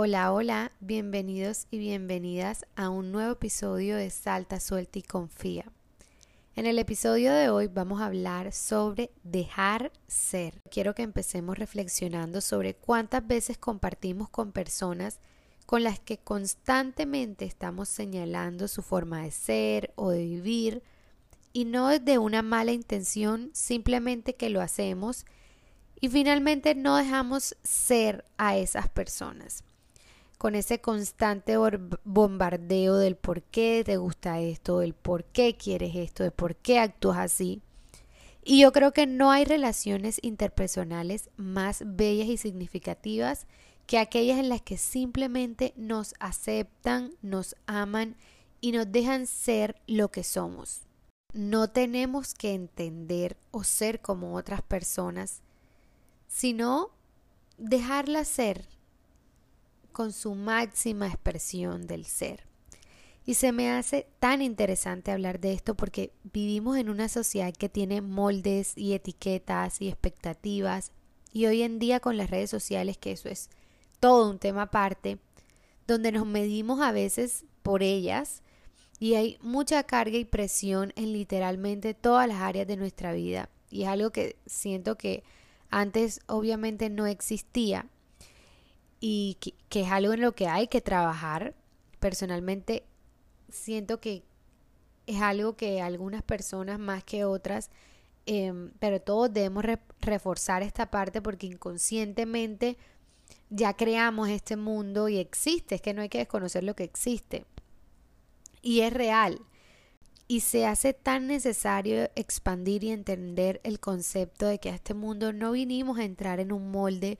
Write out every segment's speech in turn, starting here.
Hola, hola, bienvenidos y bienvenidas a un nuevo episodio de Salta, Suelta y Confía. En el episodio de hoy vamos a hablar sobre dejar ser. Quiero que empecemos reflexionando sobre cuántas veces compartimos con personas con las que constantemente estamos señalando su forma de ser o de vivir y no es de una mala intención, simplemente que lo hacemos y finalmente no dejamos ser a esas personas con ese constante bombardeo del por qué te gusta esto, del por qué quieres esto, de por qué actúas así. Y yo creo que no hay relaciones interpersonales más bellas y significativas que aquellas en las que simplemente nos aceptan, nos aman y nos dejan ser lo que somos. No tenemos que entender o ser como otras personas, sino dejarlas ser con su máxima expresión del ser. Y se me hace tan interesante hablar de esto porque vivimos en una sociedad que tiene moldes y etiquetas y expectativas y hoy en día con las redes sociales que eso es todo un tema aparte, donde nos medimos a veces por ellas y hay mucha carga y presión en literalmente todas las áreas de nuestra vida y es algo que siento que antes obviamente no existía y que, es algo en lo que hay que trabajar. Personalmente siento que es algo que algunas personas más que otras, em, pero todos debemos reforzar esta parte porque inconscientemente ya creamos este mundo y existe, es que no hay que desconocer lo que existe. Y es real. Y se hace tan necesario expandir y entender el concepto de que a este mundo no vinimos a entrar en un molde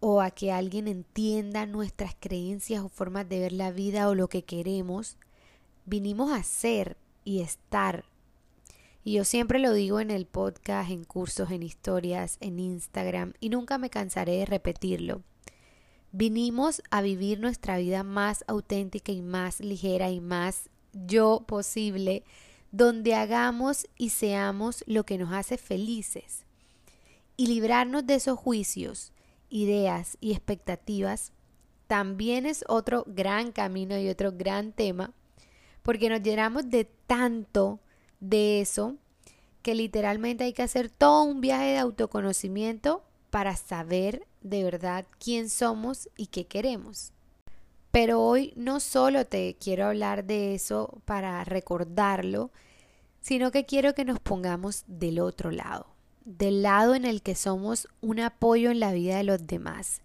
o a que alguien entienda nuestras creencias o formas de ver la vida o lo que queremos, vinimos a ser y estar. Y yo siempre lo digo en el podcast, en cursos, en historias, en Instagram, y nunca me cansaré de repetirlo. Vinimos a vivir nuestra vida más auténtica y más ligera y más yo posible, donde hagamos y seamos lo que nos hace felices. Y librarnos de esos juicios, ideas y expectativas también es otro gran camino y otro gran tema, porque nos llenamos de tanto de eso que literalmente hay que hacer todo un viaje de autoconocimiento para saber de verdad quién somos y qué queremos. Pero hoy no solo te quiero hablar de eso para recordarlo, sino que quiero que nos pongamos del otro lado del lado en el que somos un apoyo en la vida de los demás,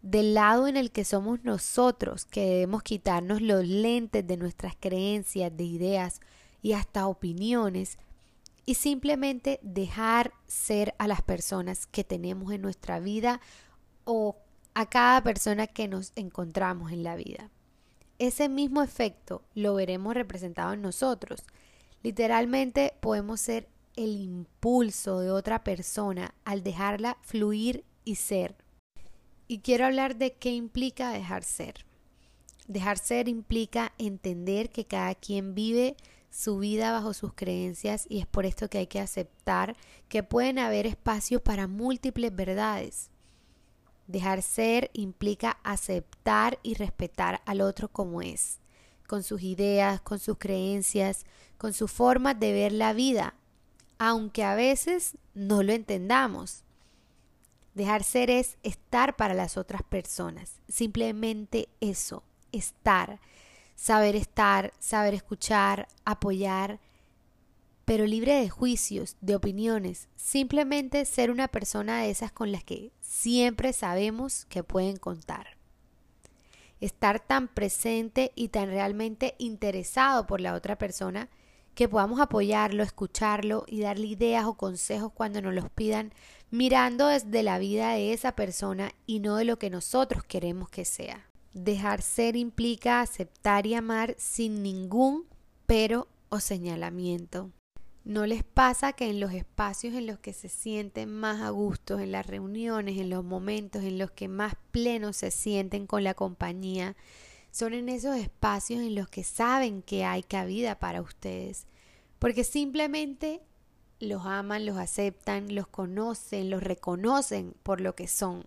del lado en el que somos nosotros que debemos quitarnos los lentes de nuestras creencias, de ideas y hasta opiniones y simplemente dejar ser a las personas que tenemos en nuestra vida o a cada persona que nos encontramos en la vida. Ese mismo efecto lo veremos representado en nosotros. Literalmente podemos ser el impulso de otra persona al dejarla fluir y ser. Y quiero hablar de qué implica dejar ser. Dejar ser implica entender que cada quien vive su vida bajo sus creencias y es por esto que hay que aceptar que pueden haber espacios para múltiples verdades. Dejar ser implica aceptar y respetar al otro como es, con sus ideas, con sus creencias, con su forma de ver la vida, aunque a veces no lo entendamos. Dejar ser es estar para las otras personas, simplemente eso, estar, saber estar, saber escuchar, apoyar, pero libre de juicios, de opiniones, simplemente ser una persona de esas con las que siempre sabemos que pueden contar. Estar tan presente y tan realmente interesado por la otra persona que podamos apoyarlo, escucharlo y darle ideas o consejos cuando nos los pidan, mirando desde la vida de esa persona y no de lo que nosotros queremos que sea. Dejar ser implica aceptar y amar sin ningún pero o señalamiento. ¿No les pasa que en los espacios en los que se sienten más a gusto, en las reuniones, en los momentos en los que más plenos se sienten con la compañía, son en esos espacios en los que saben que hay cabida para ustedes, porque simplemente los aman, los aceptan, los conocen, los reconocen por lo que son.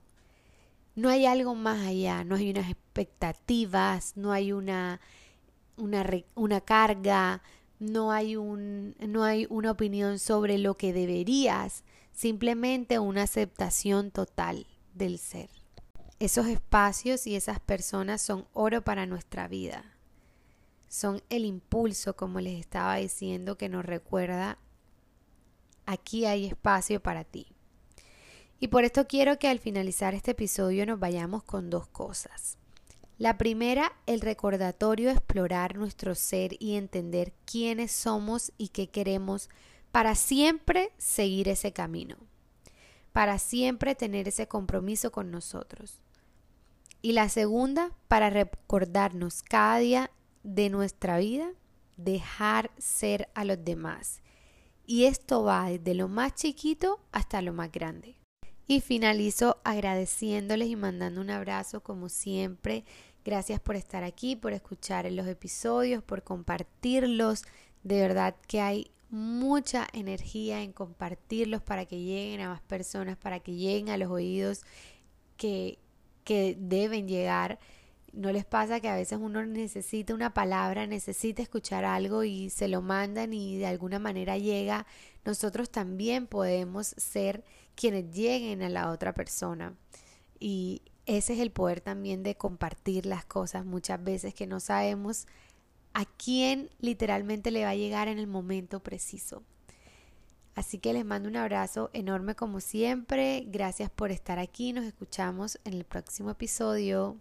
no hay algo más allá, no hay unas expectativas, no hay una, una, una carga, no hay, un, no hay una opinión sobre lo que deberías, simplemente una aceptación total del ser. Esos espacios y esas personas son oro para nuestra vida. Son el impulso, como les estaba diciendo, que nos recuerda, aquí hay espacio para ti. Y por esto quiero que al finalizar este episodio nos vayamos con dos cosas. La primera, el recordatorio explorar nuestro ser y entender quiénes somos y qué queremos para siempre seguir ese camino, para siempre tener ese compromiso con nosotros. Y la segunda, para recordarnos cada día de nuestra vida, dejar ser a los demás. Y esto va desde lo más chiquito hasta lo más grande. Y finalizo agradeciéndoles y mandando un abrazo como siempre. Gracias por estar aquí, por escuchar los episodios, por compartirlos. De verdad que hay mucha energía en compartirlos para que lleguen a más personas, para que lleguen a los oídos que, que deben llegar. ¿No les pasa que a veces uno necesita una palabra, necesita escuchar algo y se lo mandan y de alguna manera llega? Nosotros también podemos ser quienes lleguen a la otra persona. Y ese es el poder también de compartir las cosas muchas veces que no sabemos a quién literalmente le va a llegar en el momento preciso. Así que les mando un abrazo enorme como siempre. Gracias por estar aquí. Nos escuchamos en el próximo episodio.